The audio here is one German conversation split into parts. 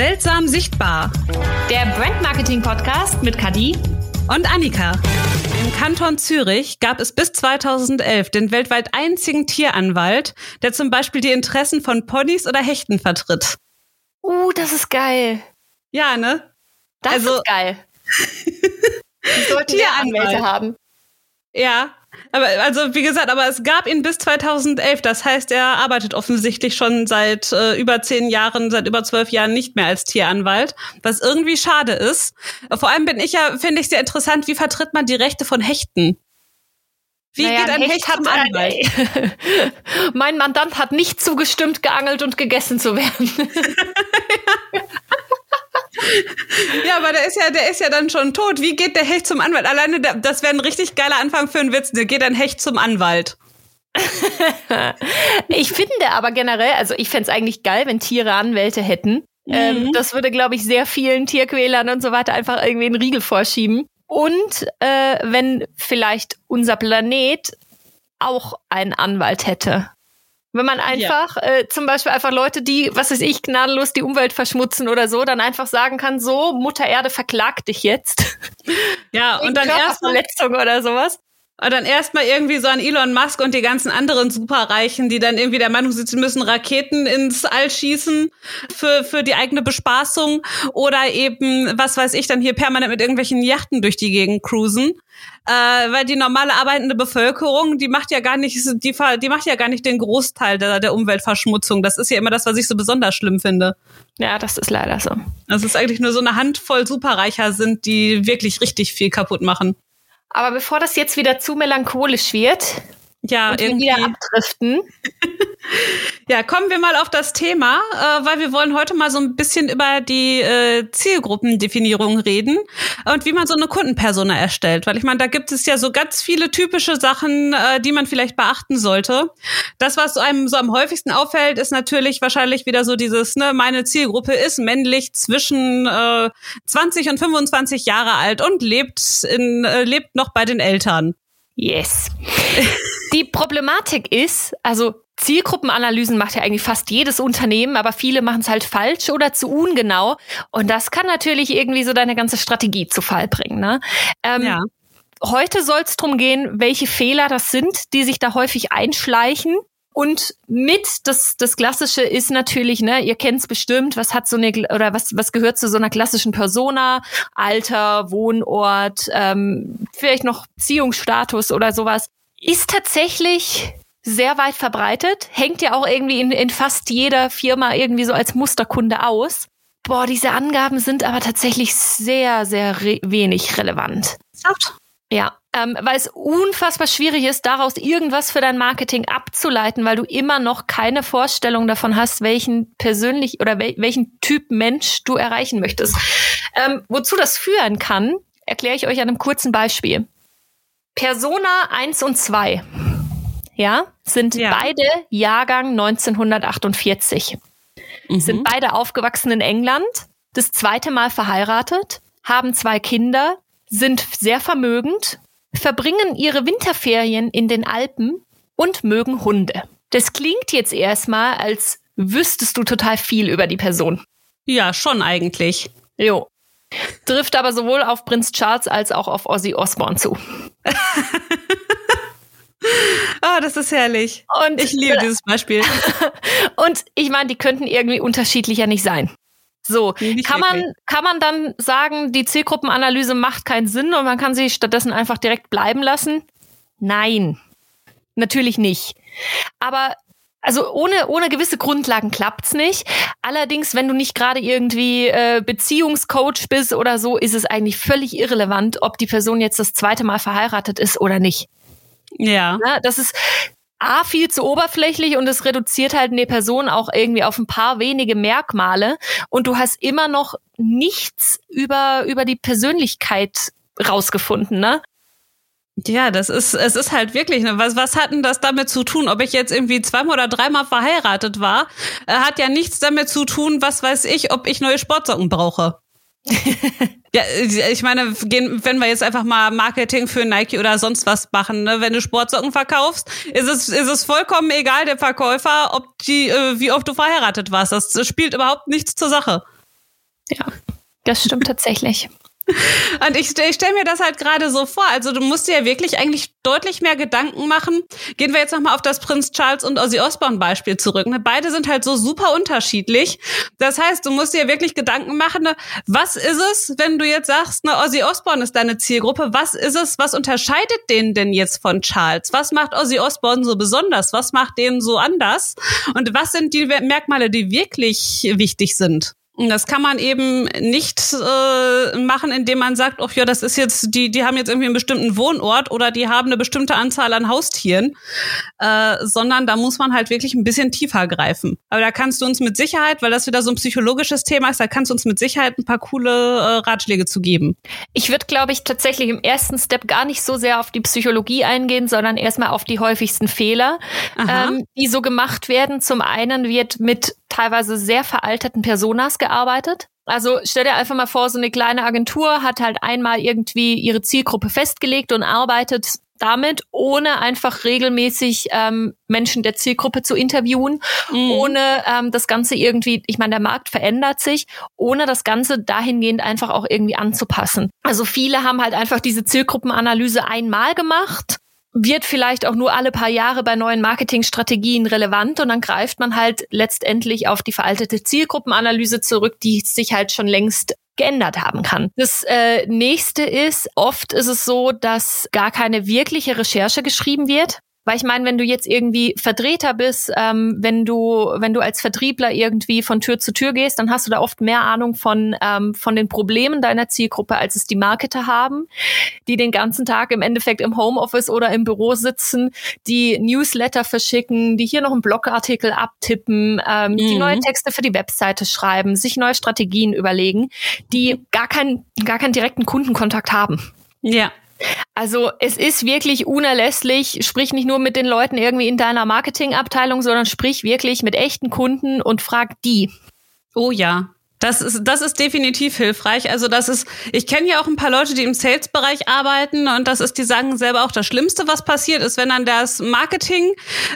Seltsam sichtbar. Der Brand Podcast mit Kadi und Annika. Im Kanton Zürich gab es bis 2011 den weltweit einzigen Tieranwalt, der zum Beispiel die Interessen von Ponys oder Hechten vertritt. Uh, das ist geil. Ja, ne? Das also, ist geil. Die sollten Tieranwälte haben. Ja, aber also wie gesagt, aber es gab ihn bis 2011. Das heißt, er arbeitet offensichtlich schon seit äh, über zehn Jahren, seit über zwölf Jahren nicht mehr als Tieranwalt, was irgendwie schade ist. Vor allem bin ich ja, finde ich sehr interessant, wie vertritt man die Rechte von Hechten? Wie naja, geht ein, ein Hecht, Hecht zum Anwalt? mein Mandant hat nicht zugestimmt, geangelt und gegessen zu werden. ja, aber der ist ja, der ist ja dann schon tot. Wie geht der Hecht zum Anwalt? Alleine, das wäre ein richtig geiler Anfang für einen Witz. Der geht ein Hecht zum Anwalt. ich finde aber generell, also ich fände es eigentlich geil, wenn Tiere Anwälte hätten. Mhm. Ähm, das würde, glaube ich, sehr vielen Tierquälern und so weiter einfach irgendwie einen Riegel vorschieben. Und äh, wenn vielleicht unser Planet auch einen Anwalt hätte. Wenn man einfach, ja. äh, zum Beispiel einfach Leute, die, was weiß ich, gnadenlos die Umwelt verschmutzen oder so, dann einfach sagen kann, so, Mutter Erde verklagt dich jetzt. Ja, und dann erst Verletzung oder sowas. Und dann erstmal irgendwie so an Elon Musk und die ganzen anderen Superreichen, die dann irgendwie der Meinung sind, sie müssen Raketen ins All schießen für, für die eigene Bespaßung oder eben, was weiß ich, dann hier permanent mit irgendwelchen Yachten durch die Gegend cruisen. Äh, weil die normale arbeitende Bevölkerung, die macht ja gar nicht, die, die macht ja gar nicht den Großteil der, der Umweltverschmutzung. Das ist ja immer das, was ich so besonders schlimm finde. Ja, das ist leider so. Das ist eigentlich nur so eine Handvoll Superreicher sind, die wirklich richtig viel kaputt machen. Aber bevor das jetzt wieder zu melancholisch wird, ja, und irgendwie wieder abdriften. ja, kommen wir mal auf das Thema, äh, weil wir wollen heute mal so ein bisschen über die äh, Zielgruppendefinierung reden und wie man so eine Kundenpersona erstellt. Weil ich meine, da gibt es ja so ganz viele typische Sachen, äh, die man vielleicht beachten sollte. Das, was einem so am häufigsten auffällt, ist natürlich wahrscheinlich wieder so dieses, ne, meine Zielgruppe ist männlich zwischen äh, 20 und 25 Jahre alt und lebt in, äh, lebt noch bei den Eltern. Yes. Die Problematik ist, also Zielgruppenanalysen macht ja eigentlich fast jedes Unternehmen, aber viele machen es halt falsch oder zu ungenau. Und das kann natürlich irgendwie so deine ganze Strategie zu Fall bringen. Ne? Ähm, ja. Heute soll es darum gehen, welche Fehler das sind, die sich da häufig einschleichen. Und mit das das klassische ist natürlich, ne, ihr kennt's bestimmt, was hat so eine oder was was gehört zu so einer klassischen Persona, Alter, Wohnort, ähm, vielleicht noch Beziehungsstatus oder sowas, ist tatsächlich sehr weit verbreitet, hängt ja auch irgendwie in, in fast jeder Firma irgendwie so als Musterkunde aus. Boah, diese Angaben sind aber tatsächlich sehr, sehr re wenig relevant. Ja, ähm, weil es unfassbar schwierig ist, daraus irgendwas für dein Marketing abzuleiten, weil du immer noch keine Vorstellung davon hast, welchen persönlich oder wel welchen Typ Mensch du erreichen möchtest. Ähm, wozu das führen kann, erkläre ich euch an einem kurzen Beispiel. Persona 1 und 2, ja, sind ja. beide Jahrgang 1948. Mhm. Sind beide aufgewachsen in England, das zweite Mal verheiratet, haben zwei Kinder, sind sehr vermögend, verbringen ihre Winterferien in den Alpen und mögen Hunde. Das klingt jetzt erstmal, als wüsstest du total viel über die Person. Ja, schon eigentlich. Jo. Trifft aber sowohl auf Prinz Charles als auch auf Ozzy Osbourne zu. Ah, oh, das ist herrlich. Und ich liebe dieses Beispiel. und ich meine, die könnten irgendwie unterschiedlicher nicht sein. So, kann man, kann man dann sagen, die Zielgruppenanalyse macht keinen Sinn und man kann sie stattdessen einfach direkt bleiben lassen? Nein, natürlich nicht. Aber also ohne, ohne gewisse Grundlagen klappt's nicht. Allerdings, wenn du nicht gerade irgendwie äh, Beziehungscoach bist oder so, ist es eigentlich völlig irrelevant, ob die Person jetzt das zweite Mal verheiratet ist oder nicht. Ja. ja das ist A, viel zu oberflächlich und es reduziert halt eine Person auch irgendwie auf ein paar wenige Merkmale und du hast immer noch nichts über, über die Persönlichkeit rausgefunden, ne? Ja, das ist, es ist halt wirklich, ne, was, was hat denn das damit zu tun? Ob ich jetzt irgendwie zweimal oder dreimal verheiratet war, äh, hat ja nichts damit zu tun, was weiß ich, ob ich neue Sportsocken brauche. Ja, ich meine, wenn wir jetzt einfach mal Marketing für Nike oder sonst was machen, ne? wenn du Sportsocken verkaufst, ist es, ist es vollkommen egal, der Verkäufer, ob die, äh, wie oft du verheiratet warst. Das spielt überhaupt nichts zur Sache. Ja, das stimmt tatsächlich. Und ich, ich stelle mir das halt gerade so vor. Also du musst dir ja wirklich eigentlich deutlich mehr Gedanken machen. Gehen wir jetzt nochmal auf das Prinz Charles und Ozzy Osbourne Beispiel zurück. Ne? Beide sind halt so super unterschiedlich. Das heißt, du musst dir wirklich Gedanken machen, ne? was ist es, wenn du jetzt sagst, ne, Ozzy Osbourne ist deine Zielgruppe, was ist es, was unterscheidet den denn jetzt von Charles? Was macht Ozzy Osbourne so besonders? Was macht den so anders? Und was sind die Merkmale, die wirklich wichtig sind? Das kann man eben nicht äh, machen, indem man sagt, ach ja, das ist jetzt, die, die haben jetzt irgendwie einen bestimmten Wohnort oder die haben eine bestimmte Anzahl an Haustieren, äh, sondern da muss man halt wirklich ein bisschen tiefer greifen. Aber da kannst du uns mit Sicherheit, weil das wieder so ein psychologisches Thema ist, da kannst du uns mit Sicherheit ein paar coole äh, Ratschläge zu geben. Ich würde, glaube ich, tatsächlich im ersten Step gar nicht so sehr auf die Psychologie eingehen, sondern erstmal auf die häufigsten Fehler, ähm, die so gemacht werden. Zum einen wird mit teilweise sehr veralterten Personas gearbeitet. Also stell dir einfach mal vor, so eine kleine Agentur hat halt einmal irgendwie ihre Zielgruppe festgelegt und arbeitet damit, ohne einfach regelmäßig ähm, Menschen der Zielgruppe zu interviewen, mhm. ohne ähm, das Ganze irgendwie, ich meine, der Markt verändert sich, ohne das Ganze dahingehend einfach auch irgendwie anzupassen. Also viele haben halt einfach diese Zielgruppenanalyse einmal gemacht wird vielleicht auch nur alle paar Jahre bei neuen Marketingstrategien relevant und dann greift man halt letztendlich auf die veraltete Zielgruppenanalyse zurück, die sich halt schon längst geändert haben kann. Das äh, nächste ist, oft ist es so, dass gar keine wirkliche Recherche geschrieben wird. Weil ich meine, wenn du jetzt irgendwie Vertreter bist, ähm, wenn du, wenn du als Vertriebler irgendwie von Tür zu Tür gehst, dann hast du da oft mehr Ahnung von, ähm, von den Problemen deiner Zielgruppe, als es die Marketer haben, die den ganzen Tag im Endeffekt im Homeoffice oder im Büro sitzen, die Newsletter verschicken, die hier noch einen Blogartikel abtippen, ähm, mhm. die neue Texte für die Webseite schreiben, sich neue Strategien überlegen, die gar keinen, gar keinen direkten Kundenkontakt haben. Ja. Also es ist wirklich unerlässlich, sprich nicht nur mit den Leuten irgendwie in deiner Marketingabteilung, sondern sprich wirklich mit echten Kunden und frag die. Oh ja, das ist, das ist definitiv hilfreich. Also das ist, ich kenne ja auch ein paar Leute, die im Sales-Bereich arbeiten und das ist, die sagen selber auch, das Schlimmste, was passiert ist, wenn dann das Marketing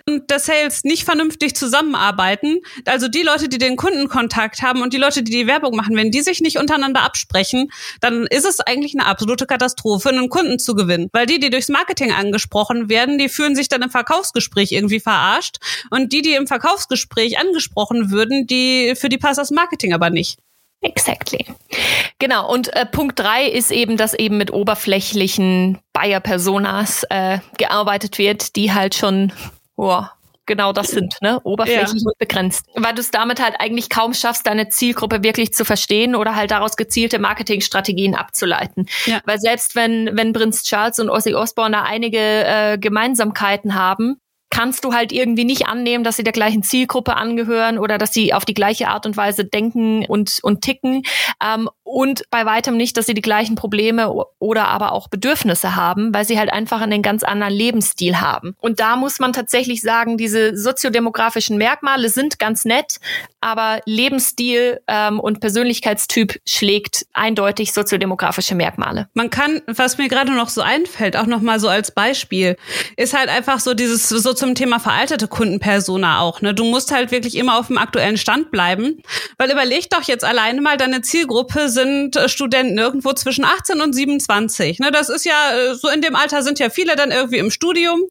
und der Sales nicht vernünftig zusammenarbeiten. Also die Leute, die den Kundenkontakt haben und die Leute, die die Werbung machen, wenn die sich nicht untereinander absprechen, dann ist es eigentlich eine absolute Katastrophe, einen Kunden zu gewinnen. Weil die, die durchs Marketing angesprochen werden, die fühlen sich dann im Verkaufsgespräch irgendwie verarscht und die, die im Verkaufsgespräch angesprochen würden, die, für die passt das Marketing aber nicht. Exactly. Genau, und äh, Punkt drei ist eben, dass eben mit oberflächlichen Buyer-Personas äh, gearbeitet wird, die halt schon oh, genau das sind, ne? Oberflächlich ja. und begrenzt. Weil du es damit halt eigentlich kaum schaffst, deine Zielgruppe wirklich zu verstehen oder halt daraus gezielte Marketingstrategien abzuleiten. Ja. Weil selbst wenn, wenn Prinz Charles und Ozzy Osbourne da einige äh, Gemeinsamkeiten haben, kannst du halt irgendwie nicht annehmen, dass sie der gleichen Zielgruppe angehören oder dass sie auf die gleiche Art und Weise denken und, und ticken. Ähm, und bei weitem nicht, dass sie die gleichen Probleme oder aber auch Bedürfnisse haben, weil sie halt einfach einen ganz anderen Lebensstil haben. Und da muss man tatsächlich sagen, diese soziodemografischen Merkmale sind ganz nett, aber Lebensstil ähm, und Persönlichkeitstyp schlägt eindeutig soziodemografische Merkmale. Man kann, was mir gerade noch so einfällt, auch noch mal so als Beispiel, ist halt einfach so dieses so zum Thema veraltete Kundenpersona auch. Ne, du musst halt wirklich immer auf dem aktuellen Stand bleiben, weil überleg doch jetzt alleine mal deine Zielgruppe sind äh, Studenten irgendwo zwischen 18 und 27. Ne, das ist ja äh, so in dem Alter sind ja viele dann irgendwie im Studium.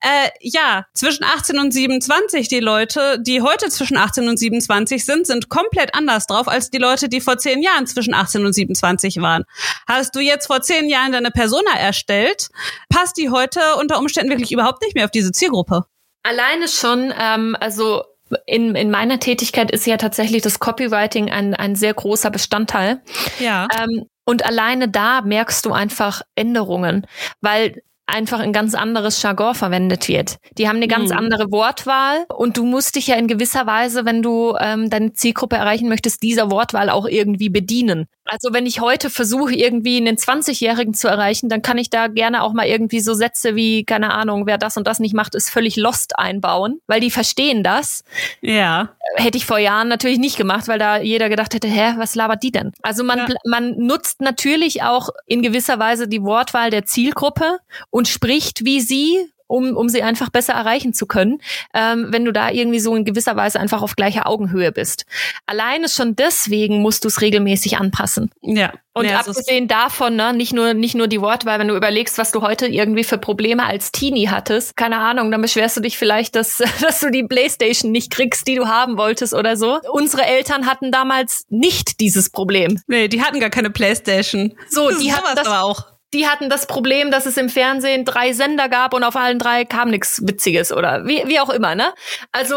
Äh, ja, zwischen 18 und 27 die Leute, die heute zwischen 18 und 27 sind, sind komplett anders drauf als die Leute, die vor zehn Jahren zwischen 18 und 27 waren. Hast du jetzt vor zehn Jahren deine Persona erstellt, passt die heute unter Umständen wirklich überhaupt nicht mehr auf diese Zielgruppe. Alleine schon, ähm, also in, in meiner Tätigkeit ist ja tatsächlich das Copywriting ein, ein sehr großer Bestandteil. Ja. Ähm, und alleine da merkst du einfach Änderungen, weil einfach ein ganz anderes Jargon verwendet wird. Die haben eine ganz mhm. andere Wortwahl und du musst dich ja in gewisser Weise, wenn du ähm, deine Zielgruppe erreichen möchtest, dieser Wortwahl auch irgendwie bedienen. Also wenn ich heute versuche, irgendwie einen 20-Jährigen zu erreichen, dann kann ich da gerne auch mal irgendwie so Sätze wie, keine Ahnung, wer das und das nicht macht, ist völlig lost einbauen, weil die verstehen das. Ja. Hätte ich vor Jahren natürlich nicht gemacht, weil da jeder gedacht hätte, hä, was labert die denn? Also man, ja. man nutzt natürlich auch in gewisser Weise die Wortwahl der Zielgruppe und spricht wie sie um, um sie einfach besser erreichen zu können, ähm, wenn du da irgendwie so in gewisser Weise einfach auf gleicher Augenhöhe bist. Alleine schon deswegen musst du es regelmäßig anpassen. Ja. Und ja, abgesehen davon, ne, nicht nur, nicht nur die Wortwahl, wenn du überlegst, was du heute irgendwie für Probleme als Teenie hattest, keine Ahnung, dann beschwerst du dich vielleicht, dass, dass du die Playstation nicht kriegst, die du haben wolltest oder so. Unsere Eltern hatten damals nicht dieses Problem. Nee, die hatten gar keine Playstation. So, die hatten das aber auch. Die hatten das Problem, dass es im Fernsehen drei Sender gab und auf allen drei kam nichts Witziges oder wie, wie auch immer, ne? Also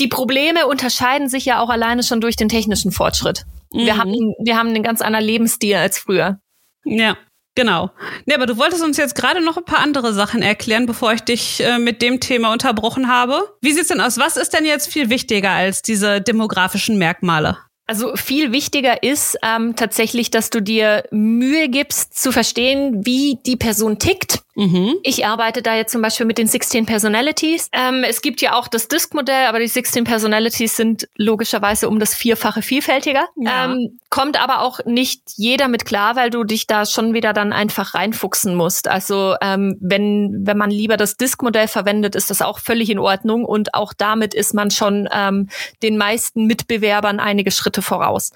die Probleme unterscheiden sich ja auch alleine schon durch den technischen Fortschritt. Mhm. Wir, haben, wir haben einen ganz anderen Lebensstil als früher. Ja. Genau. Nee, aber du wolltest uns jetzt gerade noch ein paar andere Sachen erklären, bevor ich dich äh, mit dem Thema unterbrochen habe. Wie sieht's denn aus? Was ist denn jetzt viel wichtiger als diese demografischen Merkmale? Also viel wichtiger ist ähm, tatsächlich, dass du dir Mühe gibst zu verstehen, wie die Person tickt Mhm. Ich arbeite da jetzt zum Beispiel mit den 16 Personalities. Ähm, es gibt ja auch das Disk-Modell, aber die 16 Personalities sind logischerweise um das Vierfache vielfältiger. Ja. Ähm, kommt aber auch nicht jeder mit klar, weil du dich da schon wieder dann einfach reinfuchsen musst. Also ähm, wenn, wenn man lieber das Disk-Modell verwendet, ist das auch völlig in Ordnung und auch damit ist man schon ähm, den meisten Mitbewerbern einige Schritte voraus.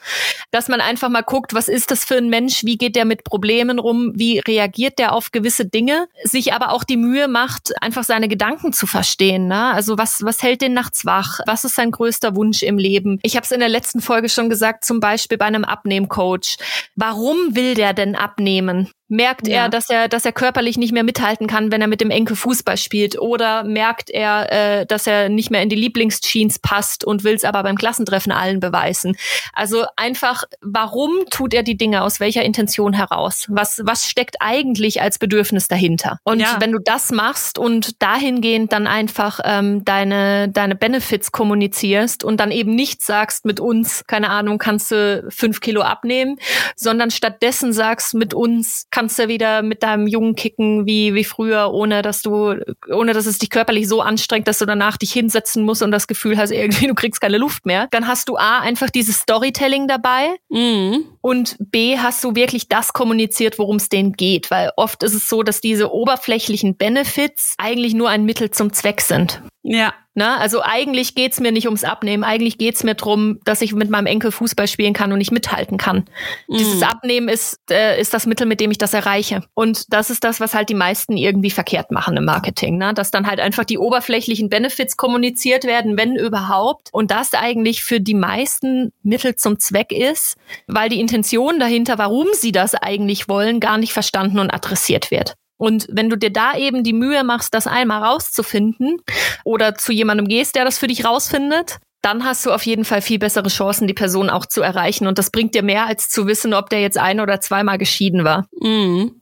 Dass man einfach mal guckt, was ist das für ein Mensch, wie geht der mit Problemen rum, wie reagiert der auf gewisse Dinge sich aber auch die Mühe macht, einfach seine Gedanken zu verstehen. Ne? Also was, was hält den nachts wach? Was ist sein größter Wunsch im Leben? Ich habe es in der letzten Folge schon gesagt, zum Beispiel bei einem Abnehmcoach. Warum will der denn abnehmen? Merkt ja. er, dass er, dass er körperlich nicht mehr mithalten kann, wenn er mit dem Enkel Fußball spielt? Oder merkt er, äh, dass er nicht mehr in die Lieblingsjeans passt und will es aber beim Klassentreffen allen beweisen? Also einfach, warum tut er die Dinge? Aus welcher Intention heraus? Was, was steckt eigentlich als Bedürfnis dahinter? Und ja. wenn du das machst und dahingehend dann einfach ähm, deine, deine Benefits kommunizierst und dann eben nicht sagst, mit uns, keine Ahnung, kannst du fünf Kilo abnehmen, sondern stattdessen sagst, mit uns kannst du wieder mit deinem Jungen kicken wie, wie früher, ohne dass du, ohne dass es dich körperlich so anstrengt, dass du danach dich hinsetzen musst und das Gefühl hast, irgendwie du kriegst keine Luft mehr. Dann hast du A, einfach dieses Storytelling dabei mhm. und B, hast du wirklich das kommuniziert, worum es denen geht. Weil oft ist es so, dass diese oberflächlichen Benefits eigentlich nur ein Mittel zum Zweck sind. Ja. Na, also eigentlich geht's mir nicht ums Abnehmen, eigentlich geht's mir drum, dass ich mit meinem Enkel Fußball spielen kann und nicht mithalten kann. Mm. Dieses Abnehmen ist, äh, ist das Mittel, mit dem ich das erreiche. Und das ist das, was halt die meisten irgendwie verkehrt machen im Marketing. Ne? Dass dann halt einfach die oberflächlichen Benefits kommuniziert werden, wenn überhaupt. Und das eigentlich für die meisten Mittel zum Zweck ist, weil die Intention dahinter, warum sie das eigentlich wollen, gar nicht verstanden und adressiert wird. Und wenn du dir da eben die Mühe machst, das einmal rauszufinden oder zu jemandem gehst, der das für dich rausfindet, dann hast du auf jeden Fall viel bessere Chancen, die Person auch zu erreichen. Und das bringt dir mehr, als zu wissen, ob der jetzt ein- oder zweimal geschieden war. Mhm.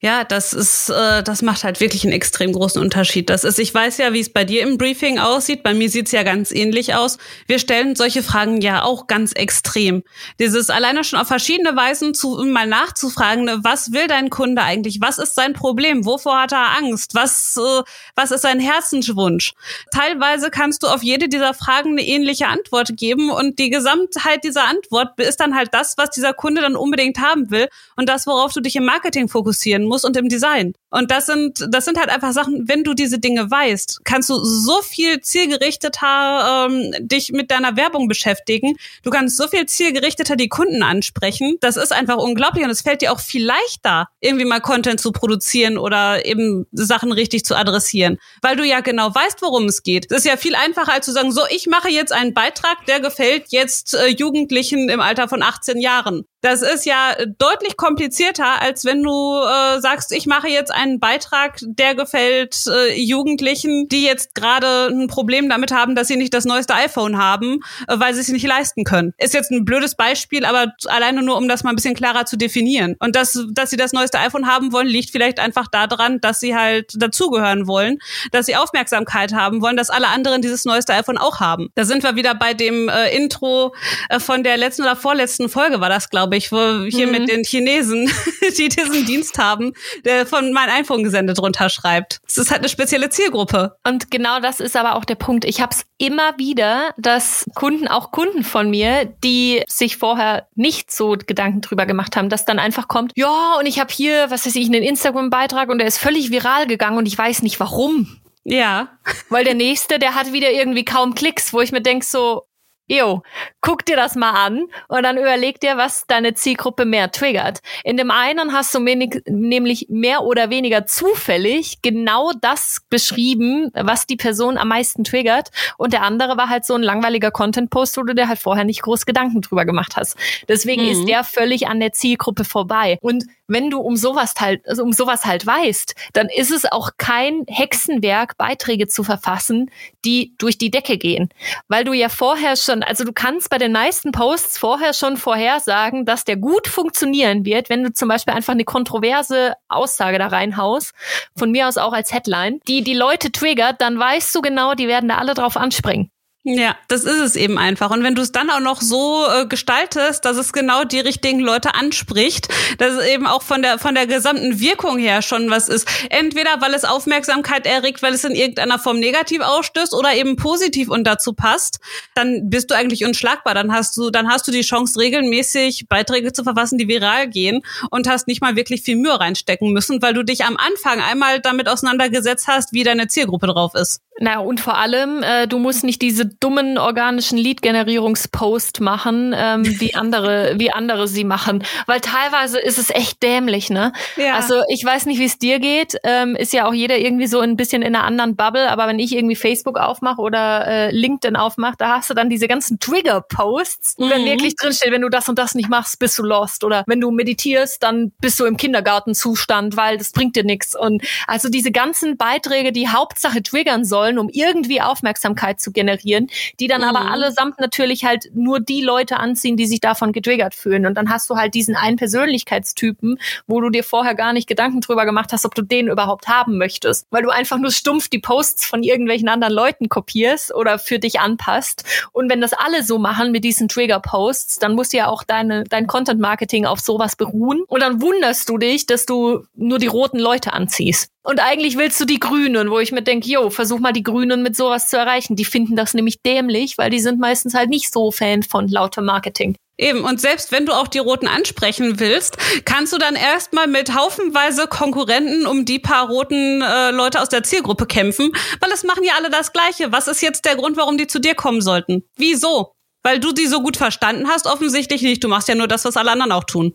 Ja, das ist, äh, das macht halt wirklich einen extrem großen Unterschied. Das ist, ich weiß ja, wie es bei dir im Briefing aussieht. Bei mir sieht's ja ganz ähnlich aus. Wir stellen solche Fragen ja auch ganz extrem. Dieses alleine schon auf verschiedene Weisen zu, mal nachzufragen, ne, was will dein Kunde eigentlich? Was ist sein Problem? Wovor hat er Angst? Was, äh, was ist sein Herzenswunsch? Teilweise kannst du auf jede dieser Fragen eine ähnliche Antwort geben und die Gesamtheit dieser Antwort ist dann halt das, was dieser Kunde dann unbedingt haben will und das, worauf du dich im Marketing fokussieren musst und im Design. Und das sind, das sind halt einfach Sachen, wenn du diese Dinge weißt, kannst du so viel zielgerichteter ähm, dich mit deiner Werbung beschäftigen. Du kannst so viel zielgerichteter die Kunden ansprechen. Das ist einfach unglaublich und es fällt dir auch viel leichter, irgendwie mal Content zu produzieren oder eben Sachen richtig zu adressieren, weil du ja genau weißt, worum es geht. Es ist ja viel einfacher, als zu sagen, so, ich mache jetzt einen Beitrag, der gefällt jetzt äh, Jugendlichen im Alter von 18 Jahren. Das ist ja deutlich komplizierter, als wenn du äh, sagst, ich mache jetzt einen Beitrag, der gefällt äh, Jugendlichen, die jetzt gerade ein Problem damit haben, dass sie nicht das neueste iPhone haben, äh, weil sie es nicht leisten können. Ist jetzt ein blödes Beispiel, aber alleine nur, um das mal ein bisschen klarer zu definieren. Und dass, dass sie das neueste iPhone haben wollen, liegt vielleicht einfach daran, dass sie halt dazugehören wollen, dass sie Aufmerksamkeit haben wollen, dass alle anderen dieses neueste iPhone auch haben. Da sind wir wieder bei dem äh, Intro äh, von der letzten oder vorletzten Folge, war das, glaube glaube ich, wo hier mhm. mit den Chinesen, die diesen Dienst haben, der von mein iPhone gesendet drunter schreibt. Es ist halt eine spezielle Zielgruppe. Und genau das ist aber auch der Punkt. Ich habe es immer wieder, dass Kunden, auch Kunden von mir, die sich vorher nicht so Gedanken drüber gemacht haben, dass dann einfach kommt, ja, und ich habe hier, was weiß ich, einen Instagram-Beitrag und der ist völlig viral gegangen und ich weiß nicht warum. Ja. Weil der nächste, der hat wieder irgendwie kaum Klicks, wo ich mir denk so, Jo, guck dir das mal an und dann überleg dir, was deine Zielgruppe mehr triggert. In dem einen hast du nämlich mehr oder weniger zufällig genau das beschrieben, was die Person am meisten triggert und der andere war halt so ein langweiliger Content-Post, wo du dir halt vorher nicht groß Gedanken drüber gemacht hast. Deswegen mhm. ist der völlig an der Zielgruppe vorbei. Und wenn du um sowas halt, also um sowas halt weißt, dann ist es auch kein Hexenwerk, Beiträge zu verfassen, die durch die Decke gehen. Weil du ja vorher schon, also du kannst bei den meisten Posts vorher schon vorhersagen, dass der gut funktionieren wird, wenn du zum Beispiel einfach eine kontroverse Aussage da reinhaust, von mir aus auch als Headline, die die Leute triggert, dann weißt du genau, die werden da alle drauf anspringen. Ja, das ist es eben einfach. Und wenn du es dann auch noch so äh, gestaltest, dass es genau die richtigen Leute anspricht, dass es eben auch von der von der gesamten Wirkung her schon was ist. Entweder weil es Aufmerksamkeit erregt, weil es in irgendeiner Form negativ ausstößt oder eben positiv und dazu passt, dann bist du eigentlich unschlagbar. Dann hast du dann hast du die Chance regelmäßig Beiträge zu verfassen, die viral gehen und hast nicht mal wirklich viel Mühe reinstecken müssen, weil du dich am Anfang einmal damit auseinandergesetzt hast, wie deine Zielgruppe drauf ist. Naja, und vor allem, äh, du musst nicht diese dummen organischen Lead-Generierungspost machen, ähm, wie andere, wie andere sie machen. Weil teilweise ist es echt dämlich, ne? Ja. Also ich weiß nicht, wie es dir geht. Ähm, ist ja auch jeder irgendwie so ein bisschen in einer anderen Bubble, aber wenn ich irgendwie Facebook aufmache oder äh, LinkedIn aufmache, da hast du dann diese ganzen Trigger-Posts, mhm. wenn wirklich drinsteht, wenn du das und das nicht machst, bist du lost. Oder wenn du meditierst, dann bist du im Kindergartenzustand, weil das bringt dir nichts. Und also diese ganzen Beiträge, die Hauptsache triggern sollen, sollen, um irgendwie Aufmerksamkeit zu generieren, die dann mhm. aber allesamt natürlich halt nur die Leute anziehen, die sich davon getriggert fühlen. Und dann hast du halt diesen einen Persönlichkeitstypen, wo du dir vorher gar nicht Gedanken drüber gemacht hast, ob du den überhaupt haben möchtest, weil du einfach nur stumpf die Posts von irgendwelchen anderen Leuten kopierst oder für dich anpasst. Und wenn das alle so machen mit diesen Trigger-Posts, dann muss ja auch deine, dein Content-Marketing auf sowas beruhen. Und dann wunderst du dich, dass du nur die roten Leute anziehst. Und eigentlich willst du die Grünen, wo ich mir denke, yo, versuch mal die Grünen mit sowas zu erreichen. Die finden das nämlich dämlich, weil die sind meistens halt nicht so Fan von lauter Marketing. Eben, und selbst wenn du auch die Roten ansprechen willst, kannst du dann erstmal mit haufenweise Konkurrenten um die paar roten äh, Leute aus der Zielgruppe kämpfen, weil es machen ja alle das Gleiche. Was ist jetzt der Grund, warum die zu dir kommen sollten? Wieso? Weil du die so gut verstanden hast? Offensichtlich nicht. Du machst ja nur das, was alle anderen auch tun.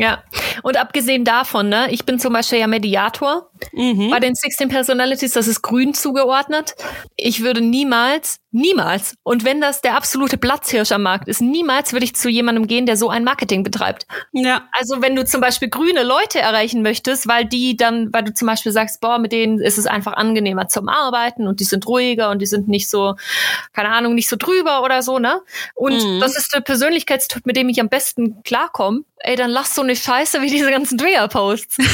Ja, und abgesehen davon, ne, ich bin zum Beispiel ja Mediator mhm. bei den 16 Personalities, das ist grün zugeordnet. Ich würde niemals, niemals, und wenn das der absolute Platzhirsch am Markt ist, niemals würde ich zu jemandem gehen, der so ein Marketing betreibt. Ja. Also wenn du zum Beispiel grüne Leute erreichen möchtest, weil die dann, weil du zum Beispiel sagst, boah, mit denen ist es einfach angenehmer zum Arbeiten und die sind ruhiger und die sind nicht so, keine Ahnung, nicht so drüber oder so, ne? Und mhm. das ist der Persönlichkeitstyp, mit dem ich am besten klarkomme ey, dann lass so eine Scheiße wie diese ganzen Trigger-Posts.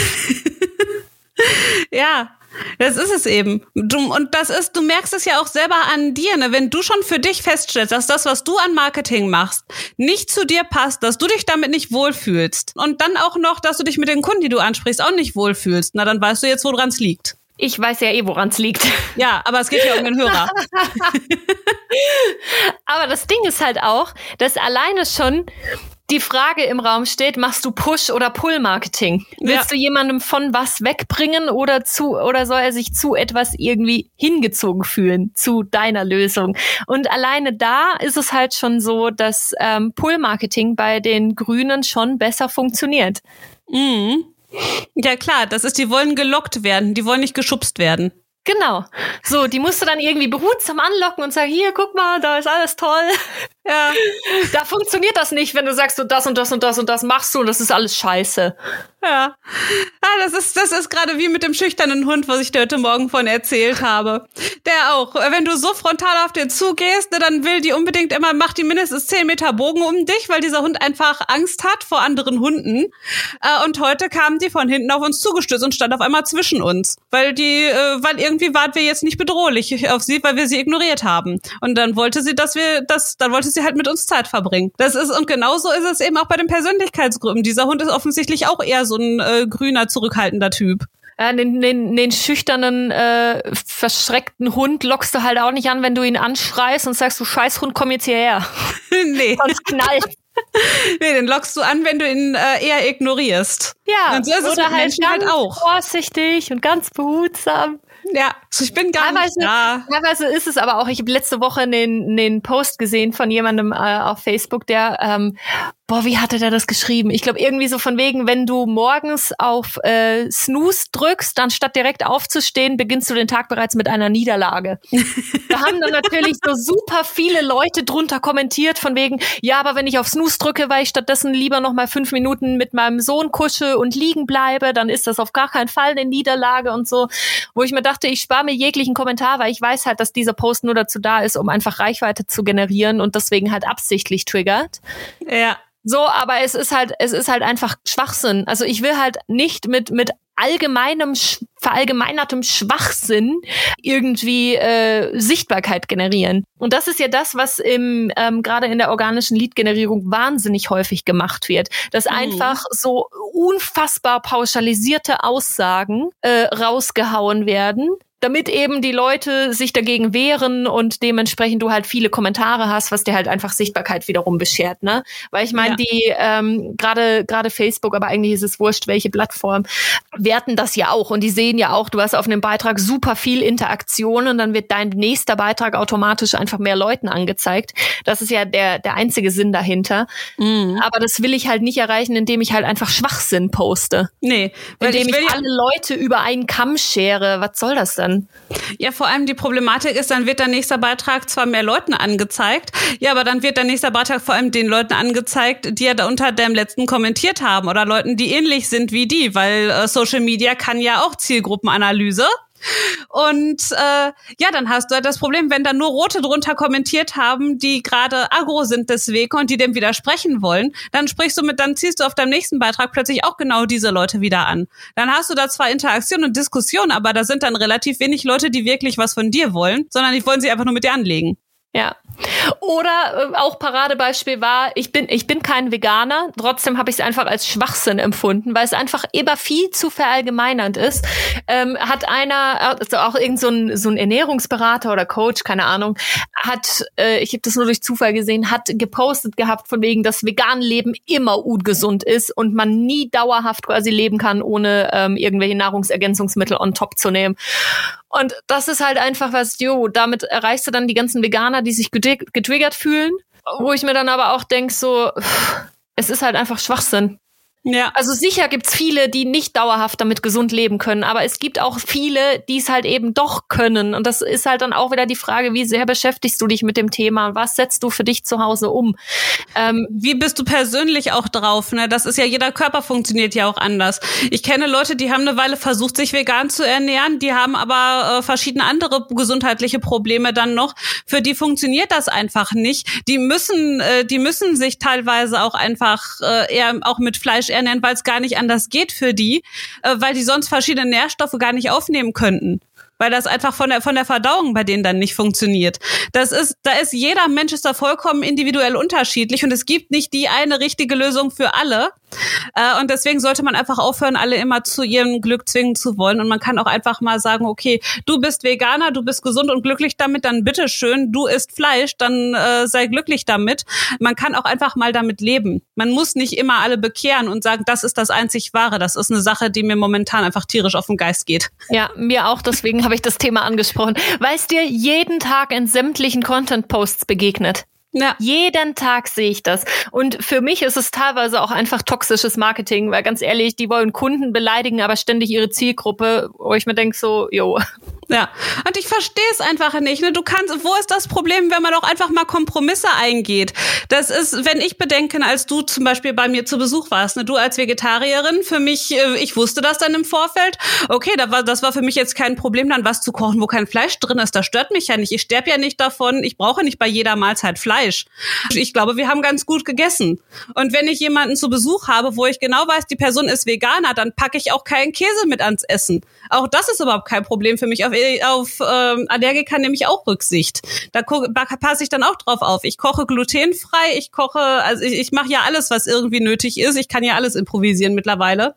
ja, das ist es eben. Du, und das ist, du merkst es ja auch selber an dir, ne? Wenn du schon für dich feststellst, dass das, was du an Marketing machst, nicht zu dir passt, dass du dich damit nicht wohlfühlst und dann auch noch, dass du dich mit den Kunden, die du ansprichst, auch nicht wohlfühlst, na dann weißt du jetzt, woran es liegt. Ich weiß ja eh, woran es liegt. Ja, aber es geht ja um den Hörer. aber das Ding ist halt auch, dass alleine schon die Frage im Raum steht, machst du Push- oder Pull-Marketing? Willst ja. du jemandem von was wegbringen oder zu, oder soll er sich zu etwas irgendwie hingezogen fühlen, zu deiner Lösung? Und alleine da ist es halt schon so, dass ähm, Pull-Marketing bei den Grünen schon besser funktioniert. Mhm. Ja klar, das ist, die wollen gelockt werden, die wollen nicht geschubst werden. Genau. So, die musst du dann irgendwie behutsam anlocken und sagen, hier, guck mal, da ist alles toll. Ja. Da funktioniert das nicht, wenn du sagst, du das und das und das und das machst du und das ist alles scheiße. Ja. Ah, das ist, das ist gerade wie mit dem schüchternen Hund, was ich dir heute Morgen von erzählt habe. Der auch. Wenn du so frontal auf den zugehst, ne, dann will die unbedingt immer, macht die mindestens zehn Meter Bogen um dich, weil dieser Hund einfach Angst hat vor anderen Hunden. Äh, und heute kam die von hinten auf uns zugestürzt und stand auf einmal zwischen uns. Weil die, äh, weil irgendwie waren wir jetzt nicht bedrohlich auf sie, weil wir sie ignoriert haben. Und dann wollte sie, dass wir, das, dann wollte sie halt mit uns Zeit verbringen. Das ist, und genauso ist es eben auch bei den Persönlichkeitsgruppen. Dieser Hund ist offensichtlich auch eher so ein äh, grüner, zurückhaltender Typ. Ja, den, den, den schüchternen, äh, verschreckten Hund lockst du halt auch nicht an, wenn du ihn anschreist und sagst, du Scheißhund, komm jetzt hierher. nee. Sonst knallt. nee, den lockst du an, wenn du ihn äh, eher ignorierst. Ja, und so ist es oder mit halt Menschen halt auch. vorsichtig und ganz behutsam. Ja, also ich bin gar Teilweise, nicht da. teilweise ist es aber auch, ich habe letzte Woche den, den Post gesehen von jemandem äh, auf Facebook, der, ähm, boah, wie hatte der das geschrieben? Ich glaube irgendwie so von wegen, wenn du morgens auf äh, Snooze drückst, dann statt direkt aufzustehen, beginnst du den Tag bereits mit einer Niederlage. da haben dann natürlich so super viele Leute drunter kommentiert von wegen, ja, aber wenn ich auf Snooze drücke, weil ich stattdessen lieber noch mal fünf Minuten mit meinem Sohn kusche und liegen bleibe, dann ist das auf gar keinen Fall eine Niederlage und so, wo ich mir dachte, ich spare mir jeglichen Kommentar, weil ich weiß halt, dass dieser Post nur dazu da ist, um einfach Reichweite zu generieren und deswegen halt absichtlich triggert. Ja. So, aber es ist halt, es ist halt einfach Schwachsinn. Also ich will halt nicht mit, mit allgemeinem, verallgemeinertem Schwachsinn irgendwie äh, Sichtbarkeit generieren. Und das ist ja das, was im ähm, gerade in der organischen Lead-Generierung wahnsinnig häufig gemacht wird, dass einfach so unfassbar pauschalisierte Aussagen äh, rausgehauen werden, damit eben die Leute sich dagegen wehren und dementsprechend du halt viele Kommentare hast, was dir halt einfach Sichtbarkeit wiederum beschert, ne? Weil ich meine, Ja. die ähm, gerade gerade Facebook, aber eigentlich ist es wurscht, welche Plattform, werten das ja auch und die sehen ja auch, du hast auf einem Beitrag super viel Interaktion und dann wird dein nächster Beitrag automatisch einfach mehr Leuten angezeigt. Das ist ja der der einzige Sinn dahinter. Mhm. Aber das will ich halt nicht erreichen, indem ich halt einfach Schwachsinn poste. Nee, weil Indem ich ich, alle Leute über einen Kamm schere. Was soll das ja, vor allem die Problematik ist, dann wird der nächste Beitrag zwar mehr Leuten angezeigt, ja, aber dann wird der nächste Beitrag vor allem den Leuten angezeigt, die ja da unter dem letzten kommentiert haben oder Leuten, die ähnlich sind wie die, weil äh, Social Media kann ja auch Zielgruppenanalyse. Und äh, ja, dann hast du halt das Problem, wenn da nur Rote drunter kommentiert haben, die gerade agro sind deswegen und die dem widersprechen wollen, dann sprichst du mit, dann ziehst du auf deinem nächsten Beitrag plötzlich auch genau diese Leute wieder an. Dann hast du da zwar Interaktion und Diskussion, aber da sind dann relativ wenig Leute, die wirklich was von dir wollen, sondern die wollen sie einfach nur mit dir anlegen. Ja. Oder äh, auch Paradebeispiel war, ich bin, ich bin kein Veganer, trotzdem habe ich es einfach als Schwachsinn empfunden, weil es einfach immer viel zu verallgemeinernd ist. Ähm, hat einer, also auch irgend so ein, so ein Ernährungsberater oder Coach, keine Ahnung, hat, äh, ich habe das nur durch Zufall gesehen, hat gepostet gehabt von wegen, dass vegan Leben immer ungesund ist und man nie dauerhaft quasi leben kann, ohne ähm, irgendwelche Nahrungsergänzungsmittel on top zu nehmen. Und das ist halt einfach was, jo, damit erreichst du dann die ganzen Veganer, die sich getri- getriggert fühlen, wo ich mir dann aber auch denk so, es ist halt einfach Schwachsinn. Ja. Also sicher gibt's viele, die nicht dauerhaft damit gesund leben können, aber es gibt auch viele, die es halt eben doch können. Und das ist halt dann auch wieder die Frage, wie sehr beschäftigst du dich mit dem Thema? Was setzt du für dich zu Hause um? Ähm, Wie bist du persönlich auch drauf? Ne? Das ist ja, jeder Körper funktioniert ja auch anders. Ich kenne Leute, die haben eine Weile versucht, sich vegan zu ernähren, die haben aber äh, verschiedene andere gesundheitliche Probleme dann noch. Für die funktioniert das einfach nicht. Die müssen, äh, die müssen sich teilweise auch einfach äh, eher auch mit Fleisch ernähren, weil es gar nicht anders geht für die, äh, weil die sonst verschiedene Nährstoffe gar nicht aufnehmen könnten weil das einfach von der von der Verdauung bei denen dann nicht funktioniert. Das ist da ist jeder Mensch ist da vollkommen individuell unterschiedlich und es gibt nicht die eine richtige Lösung für alle. Äh, und deswegen sollte man einfach aufhören, alle immer zu ihrem Glück zwingen zu wollen. Und man kann auch einfach mal sagen, okay, du bist Veganer, du bist gesund und glücklich damit, dann bitteschön, du isst Fleisch, dann äh, sei glücklich damit. Man kann auch einfach mal damit leben. Man muss nicht immer alle bekehren und sagen, das ist das einzig Wahre. Das ist eine Sache, die mir momentan einfach tierisch auf den Geist geht. Ja, mir auch, deswegen habe ich das Thema angesprochen. Weil es dir jeden Tag in sämtlichen Content-Posts begegnet. Ja. Jeden Tag sehe ich das. Und für mich ist es teilweise auch einfach toxisches Marketing, weil ganz ehrlich, die wollen Kunden beleidigen, aber ständig ihre Zielgruppe, wo ich mir denke so, jo, Ja, und ich verstehe es einfach nicht. Ne? Du kannst, wo ist das Problem, wenn man auch einfach mal Kompromisse eingeht? Das ist, wenn ich bedenke, als du zum Beispiel bei mir zu Besuch warst, ne? du als Vegetarierin, für mich, äh, ich wusste das dann im Vorfeld. Okay, da war, das war für mich jetzt kein Problem, dann was zu kochen, wo kein Fleisch drin ist. Das stört mich ja nicht. Ich sterbe ja nicht davon. Ich brauche nicht bei jeder Mahlzeit Fleisch. Ich glaube, wir haben ganz gut gegessen. Und wenn ich jemanden zu Besuch habe, wo ich genau weiß, die Person ist Veganer, dann packe ich auch keinen Käse mit ans Essen. Auch das ist überhaupt kein Problem für mich. Auf, auf ähm, Allergiker nehme ich auch Rücksicht. Da passe ich dann auch drauf auf. Ich koche glutenfrei, ich koche, also ich, ich mache ja alles, was irgendwie nötig ist. Ich kann ja alles improvisieren mittlerweile.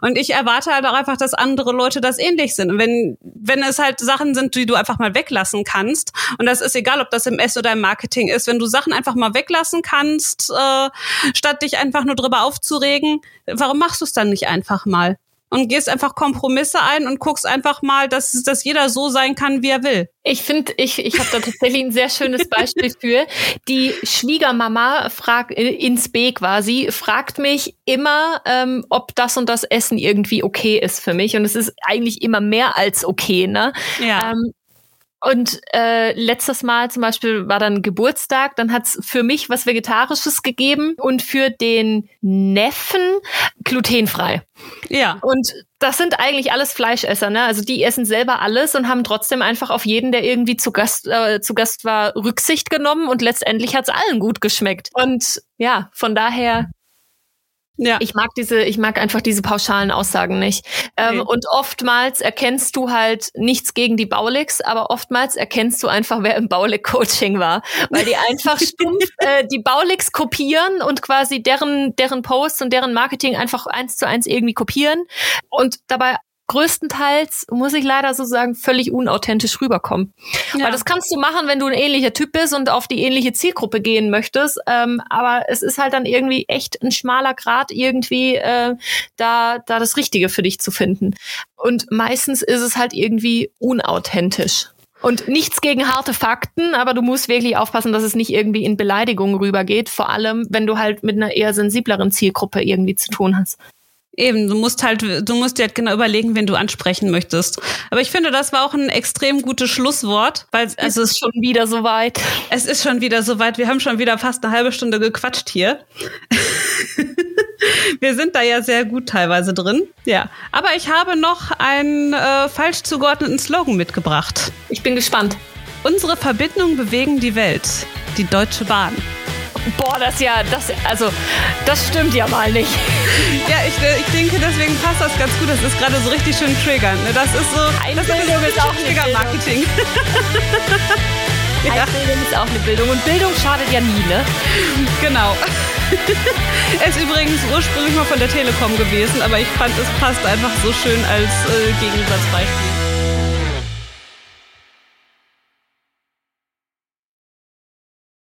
Und ich erwarte halt auch einfach, dass andere Leute das ähnlich sind. Und wenn, wenn es halt Sachen sind, die du einfach mal weglassen kannst, und das ist egal, ob das im Ess oder im Marketing ist, wenn du Sachen einfach mal weglassen kannst, äh, statt dich einfach nur drüber aufzuregen, warum machst du es dann nicht einfach mal? Und gehst einfach Kompromisse ein und guckst einfach mal, dass, dass jeder so sein kann, wie er will. Ich finde, ich, ich habe da tatsächlich ein sehr schönes Beispiel für. Die Schwiegermama fragt äh, ins B quasi, fragt mich immer, ähm, ob das und das Essen irgendwie okay ist für mich. Und es ist eigentlich immer mehr als okay, ne? Ja. Ähm, und äh, letztes Mal zum Beispiel war dann Geburtstag, dann hat's für mich was Vegetarisches gegeben und für den Neffen glutenfrei. Ja. Und das sind eigentlich alles Fleischesser, ne? Also die essen selber alles und haben trotzdem einfach auf jeden, der irgendwie zu Gast, äh, zu Gast war, Rücksicht genommen und letztendlich hat's allen gut geschmeckt. Und ja, von daher ja. Ich mag diese, ich mag einfach diese pauschalen Aussagen nicht. Ähm, okay. Und oftmals erkennst du halt nichts gegen die Baulicks, aber oftmals erkennst du einfach, wer im Baulick-Coaching war. Weil die einfach stumpf äh, die Baulicks kopieren und quasi deren, deren Posts und deren Marketing einfach eins zu eins irgendwie kopieren und dabei größtenteils, muss ich leider so sagen, völlig unauthentisch rüberkommen. Ja. Weil das kannst du machen, wenn du ein ähnlicher Typ bist und auf die ähnliche Zielgruppe gehen möchtest. Ähm, aber es ist halt dann irgendwie echt ein schmaler Grad, irgendwie äh, da, da das Richtige für dich zu finden. Und meistens ist es halt irgendwie unauthentisch. Und nichts gegen harte Fakten, aber du musst wirklich aufpassen, dass es nicht irgendwie in Beleidigung rübergeht, vor allem wenn du halt mit einer eher sensibleren Zielgruppe irgendwie zu tun hast. Eben, du musst halt, du musst dir halt genau überlegen, wen du ansprechen möchtest. Aber ich finde, das war auch ein extrem gutes Schlusswort, weil also es ist schon wieder soweit. Es ist schon wieder soweit. Wir haben schon wieder fast eine halbe Stunde gequatscht hier. Wir sind da ja sehr gut teilweise drin. Ja, aber ich habe noch einen äh, falsch zugeordneten Slogan mitgebracht. Ich bin gespannt. Unsere Verbindungen bewegen die Welt. Die Deutsche Bahn. Boah, das ja, das, also, das stimmt ja mal nicht. Ja, ich, äh, ich denke, deswegen passt das ganz gut. Das ist gerade so richtig schön triggernd. Ne? Das ist so, Einbildung das ist, ist auch Trigger-Marketing. ja. Bildung ist auch eine Bildung und Bildung schadet ja nie, ne? Genau. es ist übrigens ursprünglich mal von der Telekom gewesen, aber ich fand, es passt einfach so schön als äh, Gegensatzbeispiel.